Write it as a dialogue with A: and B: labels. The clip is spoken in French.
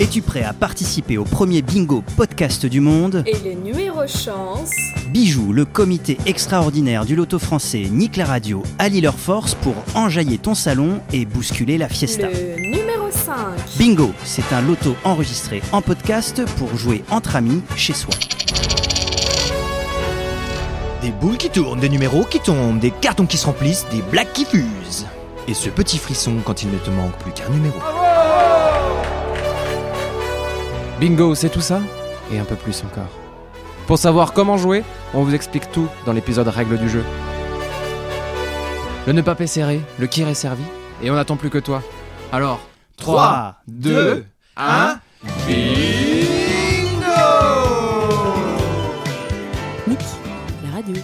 A: Es-tu prêt à participer au premier bingo podcast du monde
B: Et les numéros chance
A: Bijou, le comité extraordinaire du loto français nique la radio, allie leur force pour enjailler ton salon et bousculer la fiesta.
B: Le numéro 5
A: Bingo, c'est un loto enregistré en podcast pour jouer entre amis chez soi.
C: Des boules qui tournent, des numéros qui tombent, des cartons qui se remplissent, des blagues qui fusent. Et ce petit frisson quand il ne te manque plus qu'un numéro.
D: Bingo, c'est tout ça Et un peu plus encore. Pour savoir comment jouer, on vous explique tout dans l'épisode Règles du jeu. Le ne pas serré, le kir est servi, et on n'attend plus que toi. Alors,
A: 3,
D: 2, 1, bingo Nick, la radio.